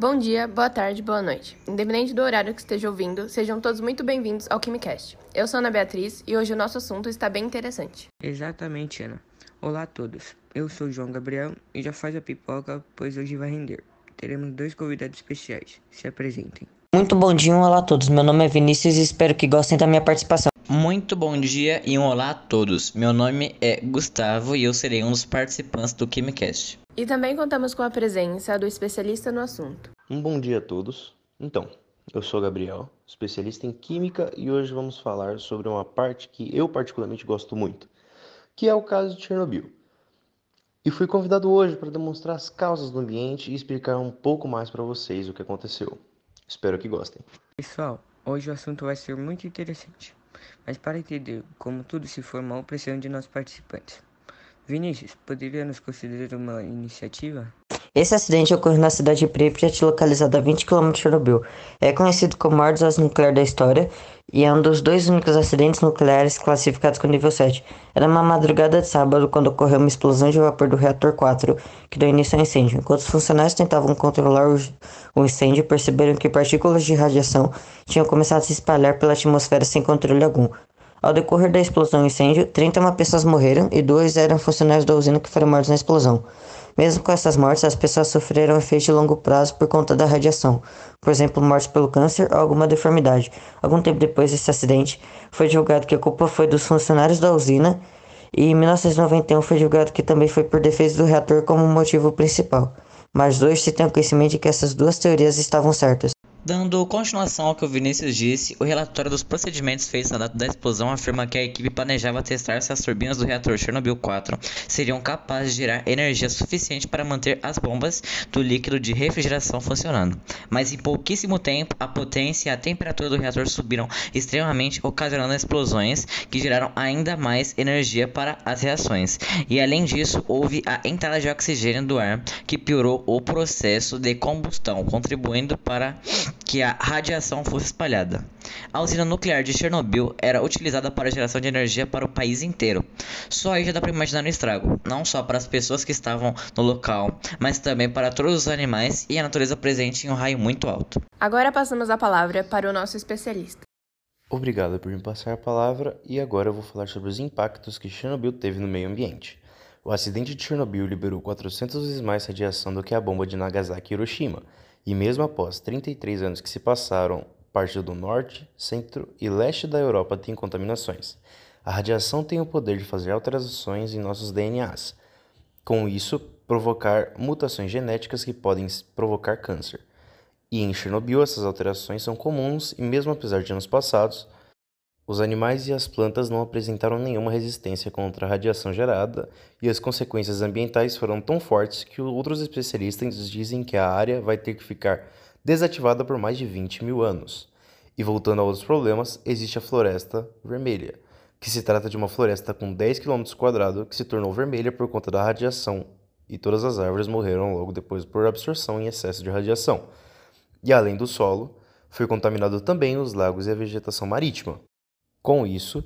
Bom dia, boa tarde, boa noite. Independente do horário que esteja ouvindo, sejam todos muito bem-vindos ao KimiCast. Eu sou Ana Beatriz e hoje o nosso assunto está bem interessante. Exatamente, Ana. Olá a todos. Eu sou João Gabriel e já faz a pipoca, pois hoje vai render. Teremos dois convidados especiais. Se apresentem. Muito bom dia, um olá a todos. Meu nome é Vinícius e espero que gostem da minha participação. Muito bom dia e um olá a todos. Meu nome é Gustavo e eu serei um dos participantes do KimiCast. E também contamos com a presença do especialista no assunto. Um bom dia a todos. Então, eu sou Gabriel, especialista em Química e hoje vamos falar sobre uma parte que eu particularmente gosto muito, que é o caso de Chernobyl. E fui convidado hoje para demonstrar as causas do ambiente e explicar um pouco mais para vocês o que aconteceu. Espero que gostem. Pessoal, hoje o assunto vai ser muito interessante. Mas para entender como tudo se formou, precisamos de nossos participantes. Vinícius, poderia nos considerar uma iniciativa? Esse acidente ocorreu na cidade de Pripyat, localizada a 20 km de Chernobyl. É conhecido como o maior desastre nuclear da história e é um dos dois únicos acidentes nucleares classificados com nível 7. Era uma madrugada de sábado quando ocorreu uma explosão de vapor do reator 4, que deu início ao incêndio. Enquanto os funcionários tentavam controlar o incêndio, perceberam que partículas de radiação tinham começado a se espalhar pela atmosfera sem controle algum. Ao decorrer da explosão e incêndio, 31 pessoas morreram e dois eram funcionários da usina que foram mortos na explosão. Mesmo com essas mortes, as pessoas sofreram efeitos de longo prazo por conta da radiação, por exemplo, mortes pelo câncer ou alguma deformidade. Algum tempo depois desse acidente, foi divulgado que a culpa foi dos funcionários da usina e em 1991 foi divulgado que também foi por defeitos do reator como motivo principal. Mas hoje se tem o conhecimento de que essas duas teorias estavam certas. Dando continuação ao que o Vinícius disse, o relatório dos procedimentos feitos na data da explosão afirma que a equipe planejava testar se as turbinas do reator Chernobyl 4 seriam capazes de gerar energia suficiente para manter as bombas do líquido de refrigeração funcionando. Mas em pouquíssimo tempo, a potência e a temperatura do reator subiram extremamente, ocasionando explosões que geraram ainda mais energia para as reações. E além disso, houve a entrada de oxigênio do ar, que piorou o processo de combustão, contribuindo para que a radiação fosse espalhada. A usina nuclear de Chernobyl era utilizada para a geração de energia para o país inteiro. Só aí já dá para imaginar o estrago, não só para as pessoas que estavam no local, mas também para todos os animais e a natureza presente em um raio muito alto. Agora passamos a palavra para o nosso especialista. Obrigado por me passar a palavra e agora eu vou falar sobre os impactos que Chernobyl teve no meio ambiente. O acidente de Chernobyl liberou 400 vezes mais radiação do que a bomba de Nagasaki e Hiroshima, e mesmo após 33 anos que se passaram, parte do norte, centro e leste da Europa tem contaminações. A radiação tem o poder de fazer alterações em nossos DNAs, com isso provocar mutações genéticas que podem provocar câncer. E em Chernobyl essas alterações são comuns e mesmo apesar de anos passados, os animais e as plantas não apresentaram nenhuma resistência contra a radiação gerada, e as consequências ambientais foram tão fortes que outros especialistas dizem que a área vai ter que ficar desativada por mais de 20 mil anos. E voltando a outros problemas, existe a Floresta Vermelha, que se trata de uma floresta com 10 km que se tornou vermelha por conta da radiação, e todas as árvores morreram logo depois por absorção em excesso de radiação. E além do solo, foi contaminado também os lagos e a vegetação marítima. Com isso,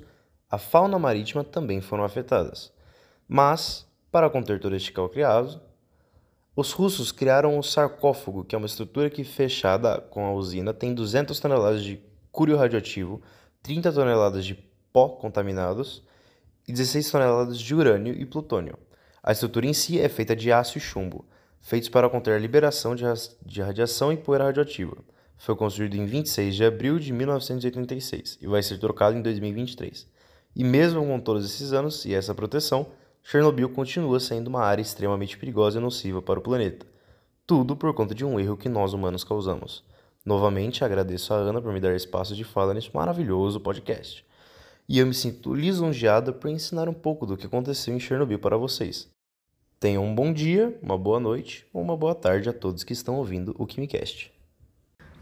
a fauna marítima também foram afetadas. Mas, para conter todo este caos os russos criaram o sarcófago, que é uma estrutura que, fechada com a usina, tem 200 toneladas de cúrio radioativo, 30 toneladas de pó contaminados e 16 toneladas de urânio e plutônio. A estrutura em si é feita de aço e chumbo, feitos para conter a liberação de radiação e poeira radioativa. Foi construído em 26 de abril de 1986 e vai ser trocado em 2023. E mesmo com todos esses anos e essa proteção, Chernobyl continua sendo uma área extremamente perigosa e nociva para o planeta. Tudo por conta de um erro que nós humanos causamos. Novamente agradeço a Ana por me dar espaço de fala nesse maravilhoso podcast. E eu me sinto lisonjeada por ensinar um pouco do que aconteceu em Chernobyl para vocês. Tenham um bom dia, uma boa noite ou uma boa tarde a todos que estão ouvindo o KimiCast.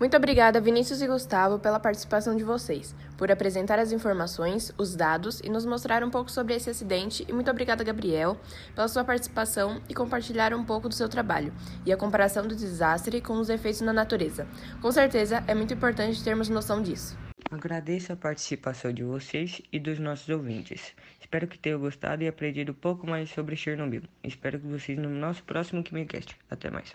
Muito obrigada, Vinícius e Gustavo, pela participação de vocês, por apresentar as informações, os dados e nos mostrar um pouco sobre esse acidente. E muito obrigada, Gabriel, pela sua participação e compartilhar um pouco do seu trabalho e a comparação do desastre com os efeitos na natureza. Com certeza, é muito importante termos noção disso. Agradeço a participação de vocês e dos nossos ouvintes. Espero que tenham gostado e aprendido um pouco mais sobre Chernobyl. Espero que vocês no nosso próximo KimiCast. Até mais.